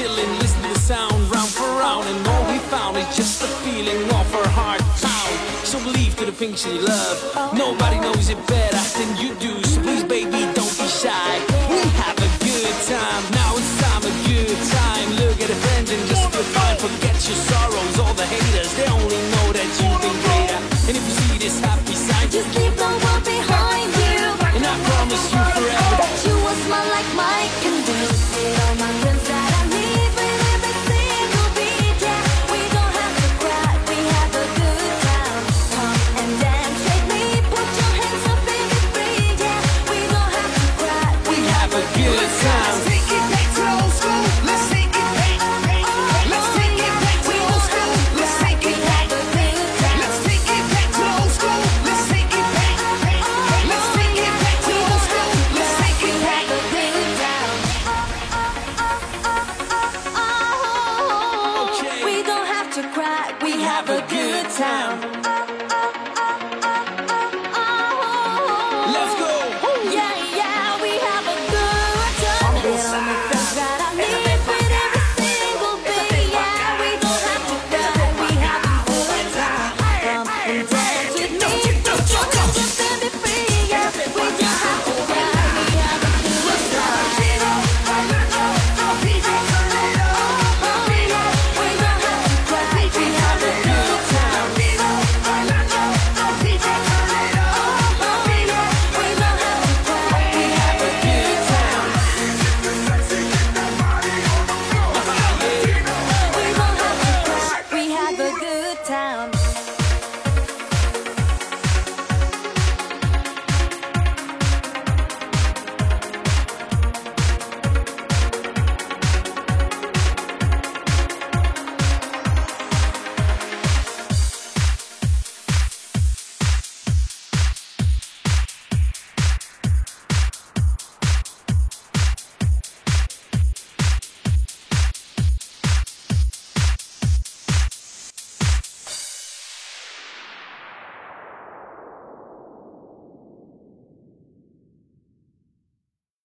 chilling, listening to sound round for round. And all we found is just the feeling of our heart pound. So leave to the things you love. Nobody knows it better. Have a good time.